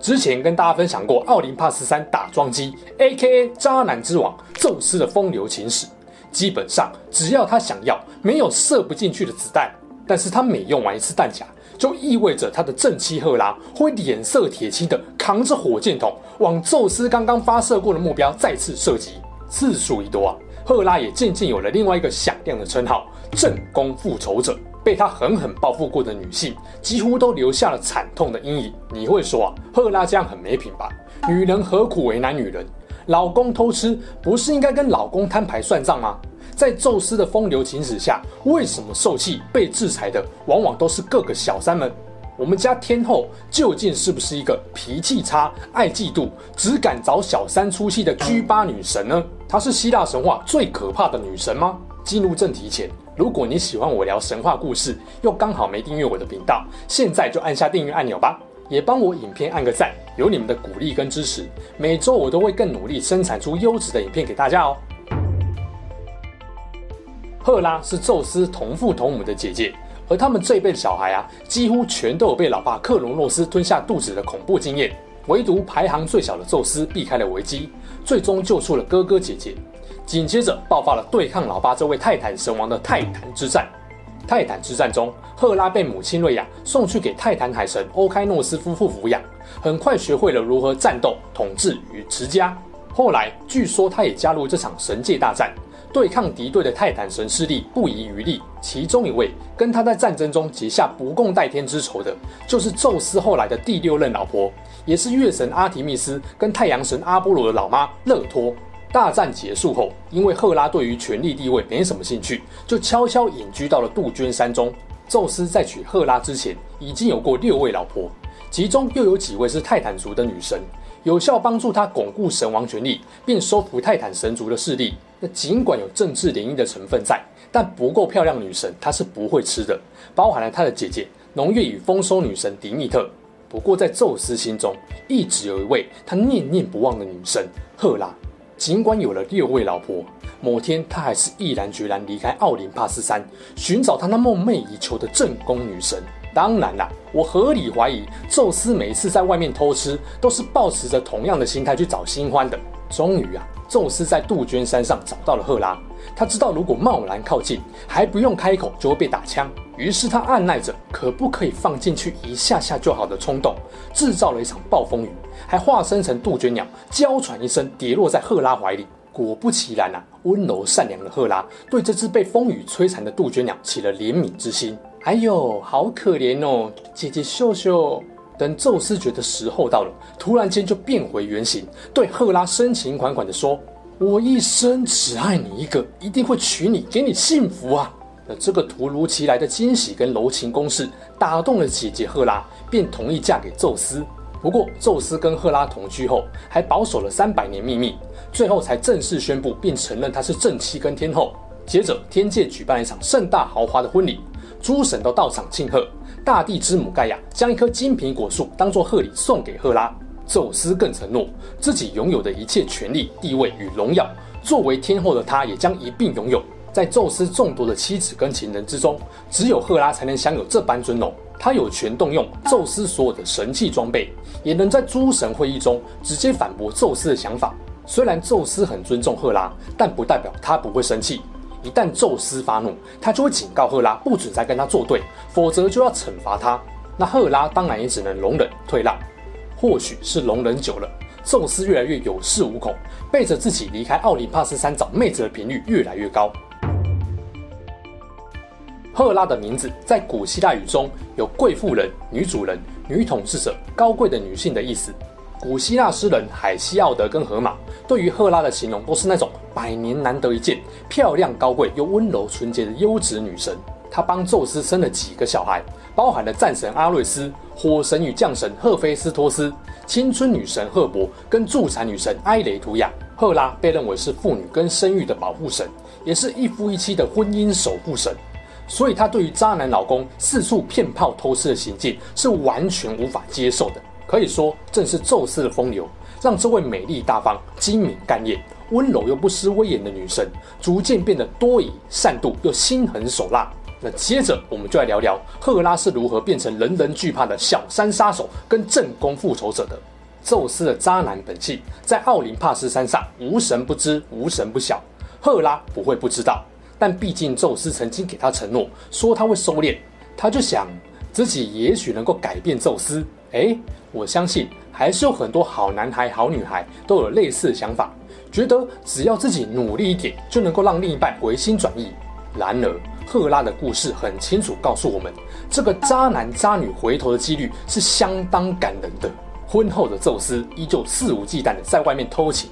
之前跟大家分享过奥林帕斯山打桩机，A.K.A. 渣男之王宙斯的风流情史。基本上，只要他想要，没有射不进去的子弹。但是他每用完一次弹夹，就意味着他的正妻赫拉会脸色铁青的扛着火箭筒，往宙斯刚刚发射过的目标再次射击。次数一多啊，赫拉也渐渐有了另外一个响亮的称号——正宫复仇者。被他狠狠报复过的女性，几乎都留下了惨痛的阴影。你会说啊，赫拉这样很没品吧？女人何苦为难女人？老公偷吃，不是应该跟老公摊牌算账吗？在宙斯的风流情史下，为什么受气被制裁的往往都是各个小三们？我们家天后究竟是不是一个脾气差、爱嫉妒、只敢找小三出气的 G8 女神呢？她是希腊神话最可怕的女神吗？进入正题前，如果你喜欢我聊神话故事，又刚好没订阅我的频道，现在就按下订阅按钮吧，也帮我影片按个赞，有你们的鼓励跟支持，每周我都会更努力生产出优质的影片给大家哦。赫拉是宙斯同父同母的姐姐，而他们这一辈的小孩啊，几乎全都有被老爸克隆诺斯吞下肚子的恐怖经验，唯独排行最小的宙斯避开了危机，最终救出了哥哥姐姐。紧接着爆发了对抗老爸这位泰坦神王的泰坦之战。泰坦之战中，赫拉被母亲瑞亚送去给泰坦海神欧开诺斯夫妇抚养，很快学会了如何战斗、统治与持家。后来，据说他也加入这场神界大战，对抗敌对的泰坦神势力不遗余力。其中一位跟他在战争中结下不共戴天之仇的，就是宙斯后来的第六任老婆，也是月神阿提密斯跟太阳神阿波罗的老妈勒托。大战结束后，因为赫拉对于权力地位没什么兴趣，就悄悄隐居到了杜鹃山中。宙斯在娶赫拉之前，已经有过六位老婆，其中又有几位是泰坦族的女神，有效帮助他巩固神王权力，并收服泰坦神族的势力。那尽管有政治联姻的成分在，但不够漂亮女神他是不会吃的，包含了他的姐姐农业与丰收女神迪密特。不过在宙斯心中，一直有一位他念念不忘的女神赫拉。尽管有了六位老婆，某天他还是毅然决然离开奥林帕斯山，寻找他那梦寐以求的正宫女神。当然啦，我合理怀疑，宙斯每次在外面偷吃，都是抱持着同样的心态去找新欢的。终于啊，宙斯在杜鹃山上找到了赫拉。他知道如果贸然靠近，还不用开口就会被打枪，于是他按捺着可不可以放进去一下下就好的冲动，制造了一场暴风雨。还化身成杜鹃鸟，娇喘一声，跌落在赫拉怀里。果不其然啊，温柔善良的赫拉对这只被风雨摧残的杜鹃鸟起了怜悯之心。哎呦，好可怜哦，姐姐秀秀。等宙斯觉得时候到了，突然间就变回原形，对赫拉深情款款地说：“我一生只爱你一个，一定会娶你，给你幸福啊！”那这个突如其来的惊喜跟柔情攻势，打动了姐姐赫拉，便同意嫁给宙斯。不过，宙斯跟赫拉同居后，还保守了三百年秘密，最后才正式宣布并承认她是正妻跟天后。接着，天界举办了一场盛大豪华的婚礼，诸神都到场庆贺。大地之母盖亚将一棵金苹果树当做贺礼送给赫拉。宙斯更承诺自己拥有的一切权力、地位与荣耀，作为天后的他也将一并拥有。在宙斯众多的妻子跟情人之中，只有赫拉才能享有这般尊荣。他有权动用宙斯所有的神器装备，也能在诸神会议中直接反驳宙斯的想法。虽然宙斯很尊重赫拉，但不代表他不会生气。一旦宙斯发怒，他就会警告赫拉不准再跟他作对，否则就要惩罚他。那赫拉当然也只能容忍退让。或许是容忍久了，宙斯越来越有恃无恐，背着自己离开奥林帕斯山找妹子的频率越来越高。赫拉的名字在古希腊语中有贵妇人、女主人、女统治者、高贵的女性的意思。古希腊诗人海西奥德跟荷马对于赫拉的形容都是那种百年难得一见、漂亮高贵又温柔纯洁的优质女神。她帮宙斯生了几个小孩，包含了战神阿瑞斯、火神与降神赫菲斯托斯，青春女神赫伯跟助产女神埃雷图亚。赫拉被认为是妇女跟生育的保护神，也是一夫一妻的婚姻守护神，所以她对于渣男老公四处骗炮偷吃的行径是完全无法接受的。可以说，正是宙斯的风流，让这位美丽大方、精明干练、温柔又不失威严的女神，逐渐变得多疑、善妒又心狠手辣。接着，我们就来聊聊赫拉是如何变成人人惧怕的小三杀手跟正宫复仇者的。宙斯的渣男本性在奥林帕斯山上无神不知，无神不晓。赫拉不会不知道，但毕竟宙斯曾经给他承诺，说他会收敛，他就想自己也许能够改变宙斯。诶，我相信还是有很多好男孩、好女孩都有类似的想法，觉得只要自己努力一点，就能够让另一半回心转意。然而，赫拉的故事很清楚告诉我们，这个渣男渣女回头的几率是相当感人的。婚后的宙斯依旧肆无忌惮地在外面偷情。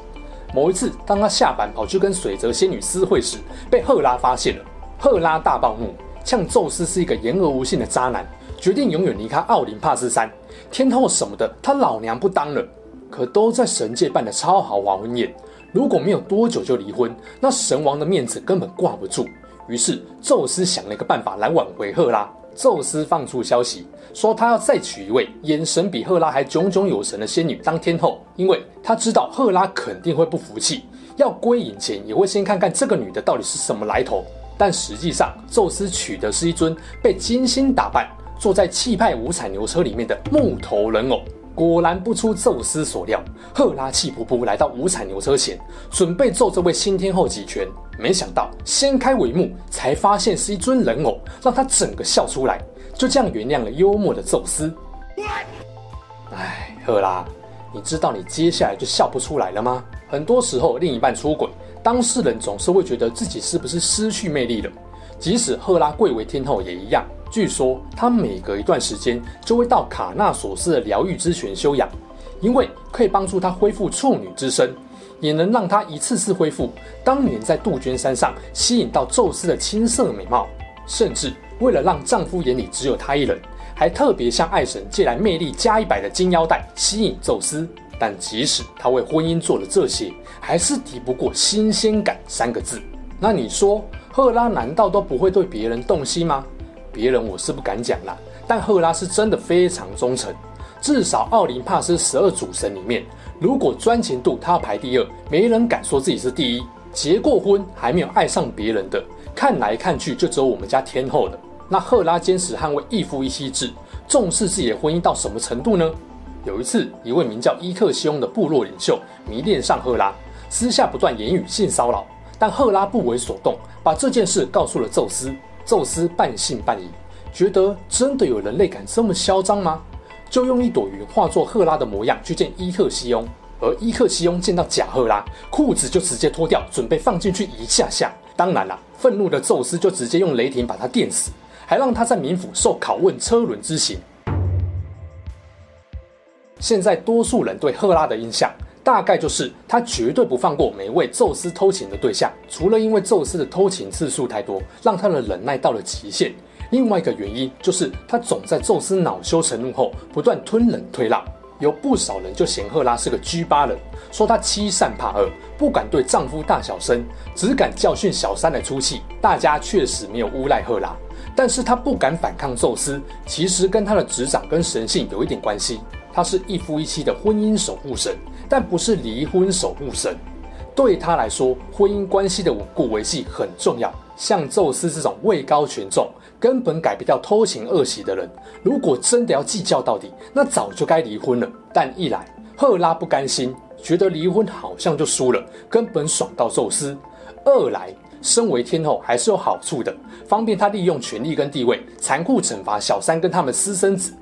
某一次，当他下凡跑去跟水泽仙女私会时，被赫拉发现了。赫拉大暴怒，呛宙斯是一个言而无信的渣男，决定永远离开奥林帕斯山。天后什么的，他老娘不当了。可都在神界办的超豪华婚宴，如果没有多久就离婚，那神王的面子根本挂不住。于是，宙斯想了一个办法来挽回赫拉。宙斯放出消息，说他要再娶一位眼神比赫拉还炯炯有神的仙女当天后，因为他知道赫拉肯定会不服气，要归隐前也会先看看这个女的到底是什么来头。但实际上，宙斯娶的是一尊被精心打扮、坐在气派五彩牛车里面的木头人偶。果然不出宙斯所料，赫拉气扑扑来到五彩牛车前，准备揍这位新天后几拳。没想到掀开帷幕，才发现是一尊人偶，让他整个笑出来。就这样原谅了幽默的宙斯。哎，赫拉，你知道你接下来就笑不出来了吗？很多时候，另一半出轨，当事人总是会觉得自己是不是失去魅力了。即使赫拉贵为天后也一样。据说她每隔一段时间就会到卡纳索斯的疗愈之泉休养，因为可以帮助她恢复处女之身，也能让她一次次恢复当年在杜鹃山上吸引到宙斯的青涩美貌。甚至为了让丈夫眼里只有她一人，还特别向爱神借来魅力加一百的金腰带吸引宙斯。但即使她为婚姻做了这些，还是抵不过新鲜感三个字。那你说？赫拉难道都不会对别人动心吗？别人我是不敢讲啦，但赫拉是真的非常忠诚。至少奥林帕斯十二主神里面，如果专情度他排第二，没人敢说自己是第一。结过婚还没有爱上别人的，看来看去就只有我们家天后了。那赫拉坚持捍卫一夫一妻制，重视自己的婚姻到什么程度呢？有一次，一位名叫伊克西翁的部落领袖迷恋上赫拉，私下不断言语性骚扰。但赫拉不为所动，把这件事告诉了宙斯。宙斯半信半疑，觉得真的有人类敢这么嚣张吗？就用一朵云化作赫拉的模样去见伊克西翁。而伊克西翁见到假赫拉，裤子就直接脱掉，准备放进去一下下。当然了，愤怒的宙斯就直接用雷霆把他电死，还让他在冥府受拷问车轮之刑。现在多数人对赫拉的印象。大概就是他绝对不放过每一位宙斯偷情的对象，除了因为宙斯的偷情次数太多，让他的忍耐到了极限。另外一个原因就是他总在宙斯恼羞成怒后不断吞忍退让。有不少人就嫌赫拉是个 G8 人，说她欺善怕恶，不敢对丈夫大小声，只敢教训小三的出气。大家确实没有诬赖赫拉，但是她不敢反抗宙斯，其实跟她的执掌跟神性有一点关系。她是一夫一妻的婚姻守护神。但不是离婚守护神，对他来说，婚姻关系的稳固维系很重要。像宙斯这种位高权重、根本改不掉偷情恶习的人，如果真的要计较到底，那早就该离婚了。但一来，赫拉不甘心，觉得离婚好像就输了，根本爽到宙斯；二来，身为天后还是有好处的，方便他利用权力跟地位，残酷惩罚小三跟他们私生子。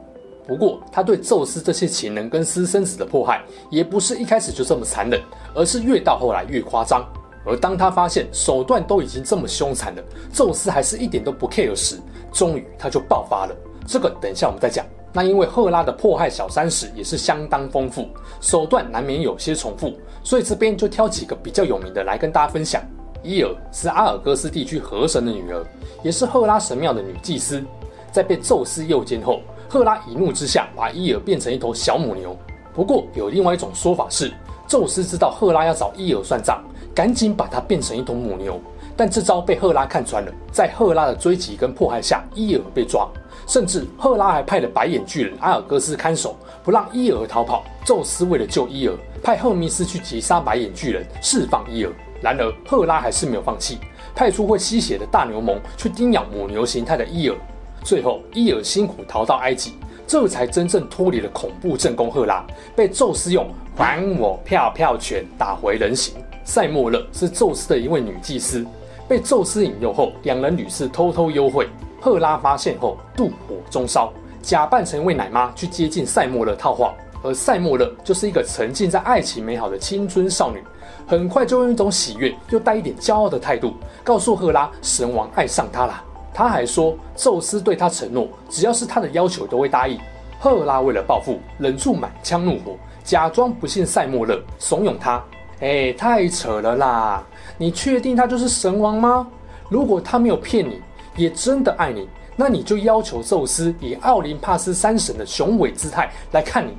不过，他对宙斯这些情人跟私生子的迫害，也不是一开始就这么残忍，而是越到后来越夸张。而当他发现手段都已经这么凶残了，宙斯还是一点都不 care 时，终于他就爆发了。这个等一下我们再讲。那因为赫拉的迫害小三史也是相当丰富，手段难免有些重复，所以这边就挑几个比较有名的来跟大家分享。伊尔是阿尔戈斯地区河神的女儿，也是赫拉神庙的女祭司，在被宙斯诱奸后。赫拉一怒之下，把伊尔变成一头小母牛。不过有另外一种说法是，宙斯知道赫拉要找伊尔算账，赶紧把她变成一头母牛。但这招被赫拉看穿了，在赫拉的追击跟迫害下，伊尔被抓。甚至赫拉还派了白眼巨人阿尔戈斯看守，不让伊尔逃跑。宙斯为了救伊尔，派赫密斯去击杀白眼巨人，释放伊尔。然而赫拉还是没有放弃，派出会吸血的大牛虻去叮咬母牛形态的伊尔。最后伊尔辛苦逃到埃及，这才真正脱离了恐怖正宫赫拉，被宙斯用还我票票拳打回人形。塞莫勒是宙斯的一位女祭司。被宙斯引诱后，两人屡次偷偷幽会。赫拉发现后，妒火中烧，假扮成一位奶妈去接近塞莫勒套话。而塞莫勒就是一个沉浸在爱情美好的青春少女，很快就用一种喜悦又带一点骄傲的态度，告诉赫拉神王爱上她了。他还说，宙斯对他承诺，只要是他的要求都会答应。赫拉为了报复，忍住满腔怒火，假装不信塞莫勒，怂恿他。哎，太扯了啦！你确定他就是神王吗？如果他没有骗你，也真的爱你，那你就要求宙斯以奥林帕斯三神的雄伟姿态来看你。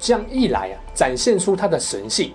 这样一来啊，展现出他的神性；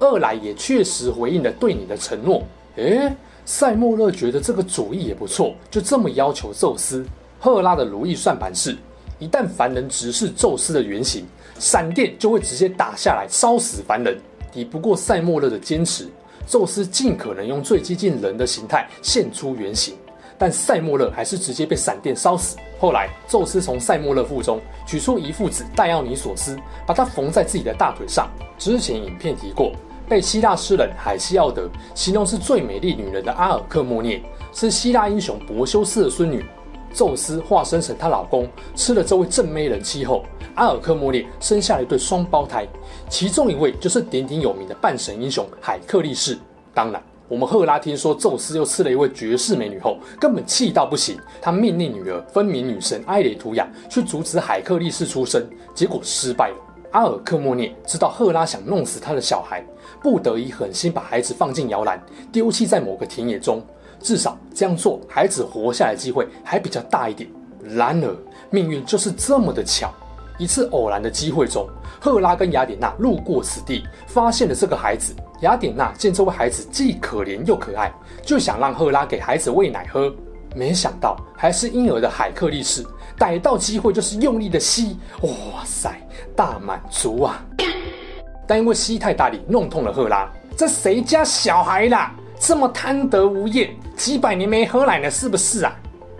二来也确实回应了对你的承诺。哎，塞莫勒觉得这个主意也不错，就这么要求宙斯。赫拉的如意算盘是，一旦凡人直视宙斯的原型，闪电就会直接打下来，烧死凡人。抵不过塞莫勒的坚持，宙斯尽可能用最接近人的形态现出原形，但塞莫勒还是直接被闪电烧死。后来，宙斯从塞莫勒腹中取出一副子戴奥尼索斯，把它缝在自己的大腿上。之前影片提过，被希腊诗人海西奥德形容是最美丽女人的阿尔克莫涅，是希腊英雄柏修斯的孙女。宙斯化身成她老公，吃了这位正妹人妻后，阿尔克莫涅生下了一对双胞胎，其中一位就是鼎鼎有名的半神英雄海克力士。当然，我们赫拉听说宙斯又吃了一位绝世美女后，根本气到不行，她命令女儿分明女神埃雷图雅去阻止海克力士出生，结果失败了。阿尔克莫涅知道赫拉想弄死他的小孩，不得已狠心把孩子放进摇篮，丢弃在某个田野中。至少这样做，孩子活下来的机会还比较大一点。然而，命运就是这么的巧。一次偶然的机会中，赫拉跟雅典娜路过此地，发现了这个孩子。雅典娜见这位孩子既可怜又可爱，就想让赫拉给孩子喂奶喝。没想到，还是婴儿的海克力士逮到机会就是用力的吸。哇塞，大满足啊！但因为吸太大力，弄痛了赫拉。这谁家小孩啦？这么贪得无厌，几百年没喝奶了，是不是啊？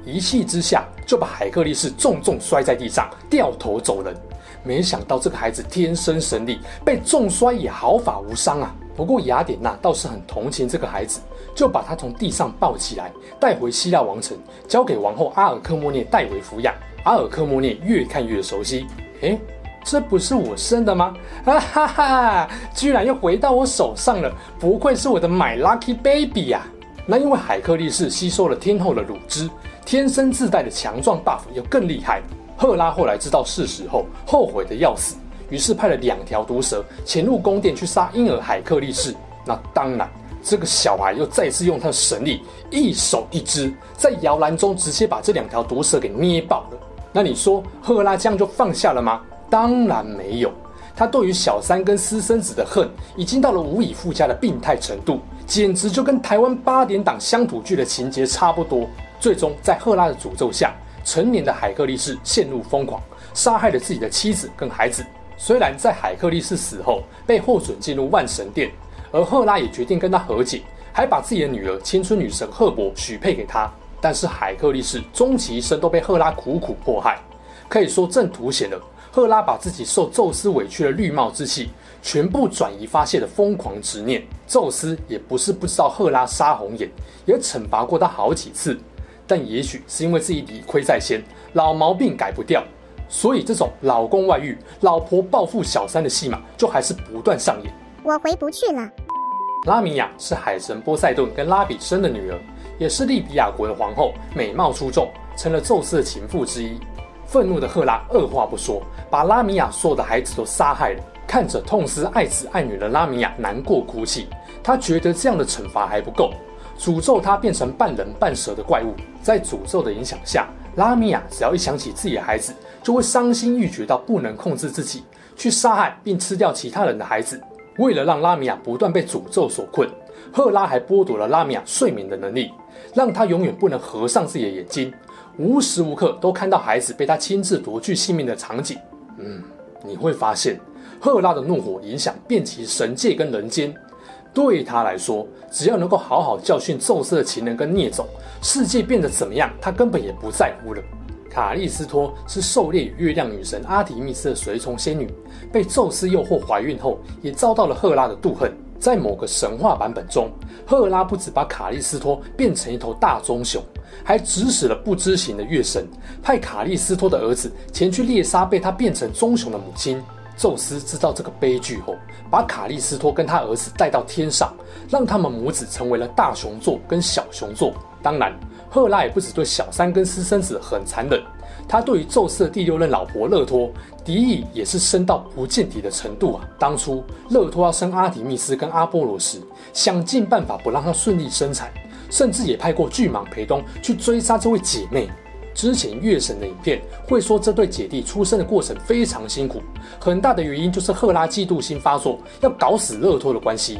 一气之下就把海克力士重重摔在地上，掉头走人。没想到这个孩子天生神力，被重摔也毫发无伤啊。不过雅典娜倒是很同情这个孩子，就把他从地上抱起来，带回希腊王城，交给王后阿尔克莫涅代为抚养。阿尔克莫涅越看越熟悉，诶这不是我生的吗？啊哈哈！居然又回到我手上了，不愧是我的 My Lucky Baby 呀！那因为海克力士吸收了天后的乳汁，天生自带的强壮 buff 又更厉害。赫拉后来知道事实后，后悔的要死，于是派了两条毒蛇潜入宫殿去杀婴儿海克力士。那当然，这个小孩又再次用他的神力，一手一只，在摇篮中直接把这两条毒蛇给捏爆了。那你说，赫拉这样就放下了吗？当然没有，他对于小三跟私生子的恨已经到了无以复加的病态程度，简直就跟台湾八点档乡土剧的情节差不多。最终在赫拉的诅咒下，成年的海克力士陷入疯狂，杀害了自己的妻子跟孩子。虽然在海克力士死后被获准进入万神殿，而赫拉也决定跟他和解，还把自己的女儿青春女神赫伯许配给他，但是海克力士终其一生都被赫拉苦苦迫害，可以说正凸显了。赫拉把自己受宙斯委屈的绿帽之气全部转移发泄的疯狂执念，宙斯也不是不知道赫拉杀红眼，也惩罚过他好几次，但也许是因为自己理亏在先，老毛病改不掉，所以这种老公外遇、老婆报复小三的戏码就还是不断上演。我回不去了。拉米亚是海神波塞顿跟拉比生的女儿，也是利比亚国的皇后，美貌出众，成了宙斯的情妇之一。愤怒的赫拉二话不说，把拉米亚所有的孩子都杀害了。看着痛失爱子爱女的拉米亚难过哭泣，他觉得这样的惩罚还不够，诅咒她变成半人半蛇的怪物。在诅咒的影响下，拉米亚只要一想起自己的孩子，就会伤心欲绝到不能控制自己，去杀害并吃掉其他人的孩子。为了让拉米亚不断被诅咒所困，赫拉还剥夺了拉米亚睡眠的能力，让她永远不能合上自己的眼睛，无时无刻都看到孩子被她亲自夺去性命的场景。嗯，你会发现，赫拉的怒火影响遍及神界跟人间。对她来说，只要能够好好教训宙斯的情人跟孽种，世界变得怎么样，她根本也不在乎了。卡利斯托是狩猎与月亮女神阿提密斯的随从仙女，被宙斯诱惑怀孕后，也遭到了赫拉的妒恨。在某个神话版本中，赫拉不止把卡利斯托变成一头大棕熊，还指使了不知情的月神，派卡利斯托的儿子前去猎杀被他变成棕熊的母亲。宙斯知道这个悲剧后，把卡利斯托跟他儿子带到天上，让他们母子成为了大熊座跟小熊座。当然。赫拉也不只对小三跟私生子很残忍，他对于宙斯的第六任老婆勒托敌意也是深到不见底的程度啊！当初勒托要生阿提密斯跟阿波罗时，想尽办法不让她顺利生产，甚至也派过巨蟒培东去追杀这位姐妹。之前月神的影片会说这对姐弟出生的过程非常辛苦，很大的原因就是赫拉嫉妒心发作，要搞死勒托的关系。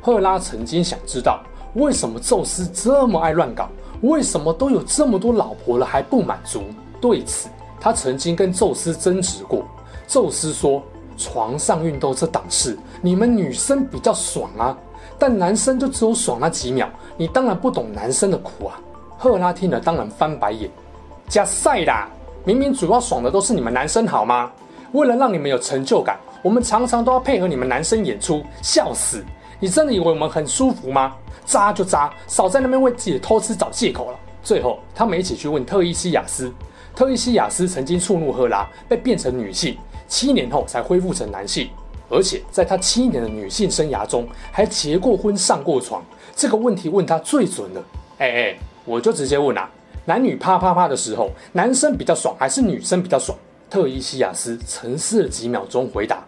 赫拉曾经想知道。为什么宙斯这么爱乱搞？为什么都有这么多老婆了还不满足？对此，他曾经跟宙斯争执过。宙斯说：“床上运动这档事，你们女生比较爽啊，但男生就只有爽那几秒。你当然不懂男生的苦啊。”赫拉听了当然翻白眼：“加赛啦！明明主要爽的都是你们男生好吗？为了让你们有成就感，我们常常都要配合你们男生演出，笑死！你真的以为我们很舒服吗？”渣就渣，少在那边为自己的偷吃找借口了。最后，他们一起去问特伊西亚斯。特伊西亚斯曾经触怒赫拉，被变成女性，七年后才恢复成男性。而且在他七年的女性生涯中，还结过婚、上过床。这个问题问他最准了。哎哎，我就直接问啊，男女啪啪啪的时候，男生比较爽还是女生比较爽？特伊西亚斯沉思了几秒钟，回答：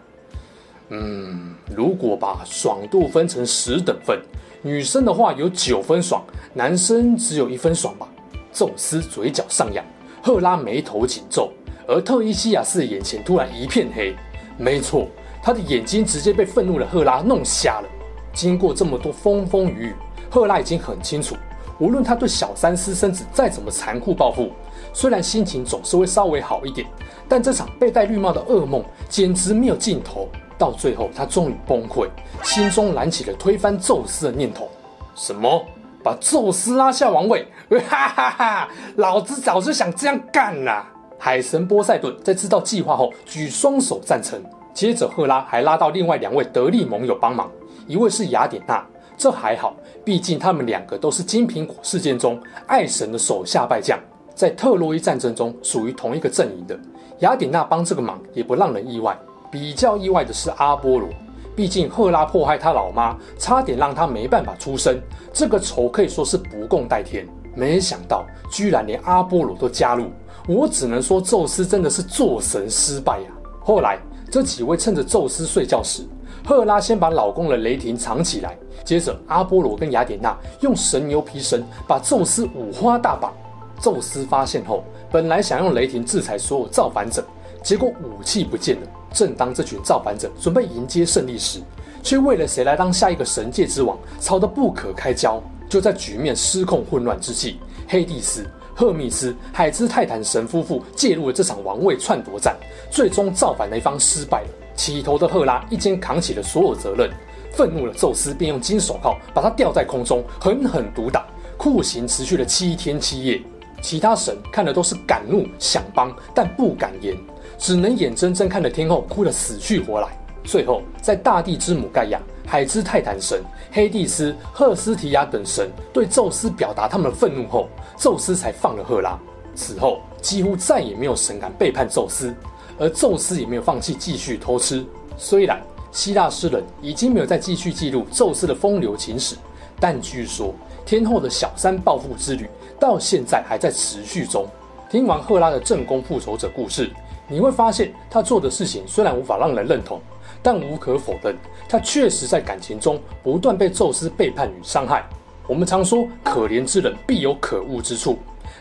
嗯，如果把爽度分成十等份。女生的话有九分爽，男生只有一分爽吧？宙斯嘴角上扬，赫拉眉头紧皱，而特伊西亚斯眼前突然一片黑。没错，他的眼睛直接被愤怒的赫拉弄瞎了。经过这么多风风雨雨，赫拉已经很清楚，无论他对小三私生子再怎么残酷报复，虽然心情总是会稍微好一点，但这场被戴绿帽的噩梦简直没有尽头。到最后，他终于崩溃，心中燃起了推翻宙斯的念头。什么？把宙斯拉下王位？哈哈哈！老子早就想这样干啦！海神波塞顿在知道计划后，举双手赞成。接着，赫拉还拉到另外两位得力盟友帮忙，一位是雅典娜。这还好，毕竟他们两个都是金苹果事件中爱神的手下败将，在特洛伊战争中属于同一个阵营的。雅典娜帮这个忙也不让人意外。比较意外的是阿波罗，毕竟赫拉迫害他老妈，差点让他没办法出生，这个仇可以说是不共戴天。没想到居然连阿波罗都加入，我只能说宙斯真的是做神失败呀、啊。后来这几位趁着宙斯睡觉时，赫拉先把老公的雷霆藏起来，接着阿波罗跟雅典娜用神牛皮绳把宙斯五花大绑。宙斯发现后，本来想用雷霆制裁所有造反者，结果武器不见了。正当这群造反者准备迎接胜利时，却为了谁来当下一个神界之王吵得不可开交。就在局面失控混乱之际，黑帝斯、赫密斯、海兹泰坦神夫妇介入了这场王位篡夺战，最终造反的一方失败了。起头的赫拉一肩扛起了所有责任，愤怒的宙斯便用金手铐把他吊在空中，狠狠毒打。酷刑持续了七天七夜，其他神看的都是敢怒想帮，但不敢言。只能眼睁睁看着天后哭得死去活来。最后，在大地之母盖亚、海之泰坦神、黑帝斯、赫斯提亚等神对宙斯表达他们的愤怒后，宙斯才放了赫拉。此后，几乎再也没有神敢背叛宙斯，而宙斯也没有放弃继续偷吃。虽然希腊诗人已经没有再继续记录宙斯的风流情史，但据说天后的小三报复之旅到现在还在持续中。听完赫拉的正宫复仇者故事。你会发现，他做的事情虽然无法让人认同，但无可否认，他确实在感情中不断被宙斯背叛与伤害。我们常说，可怜之人必有可恶之处，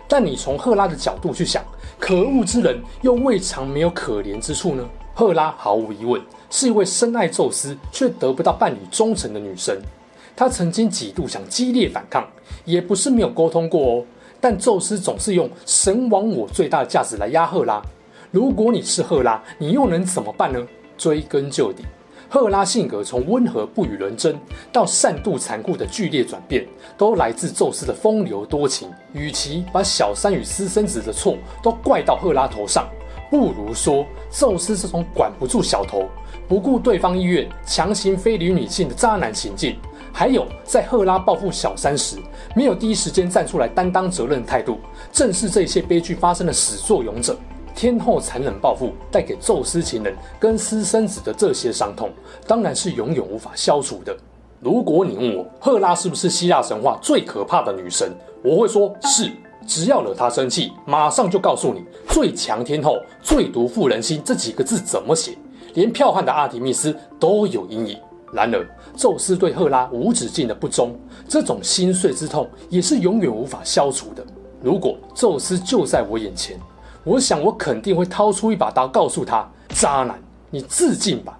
但你从赫拉的角度去想，可恶之人又未尝没有可怜之处呢？赫拉毫无疑问是一位深爱宙斯却得不到伴侣忠诚的女神。她曾经几度想激烈反抗，也不是没有沟通过哦。但宙斯总是用神亡我最大的价值来压赫拉。如果你是赫拉，你又能怎么办呢？追根究底，赫拉性格从温和不与人争到善妒残酷的剧烈转变，都来自宙斯的风流多情。与其把小三与私生子的错都怪到赫拉头上，不如说宙斯这种管不住小头、不顾对方意愿、强行非礼女性的渣男行径，还有在赫拉报复小三时没有第一时间站出来担当责任的态度，正是这些悲剧发生的始作俑者。天后残忍报复带给宙斯情人跟私生子的这些伤痛，当然是永远无法消除的。如果你问我赫拉是不是希腊神话最可怕的女神，我会说是。只要惹她生气，马上就告诉你“最强天后，最毒妇人心”这几个字怎么写。连剽悍的阿提密斯都有阴影。然而，宙斯对赫拉无止境的不忠，这种心碎之痛也是永远无法消除的。如果宙斯就在我眼前，我想，我肯定会掏出一把刀，告诉他：“渣男，你自尽吧。”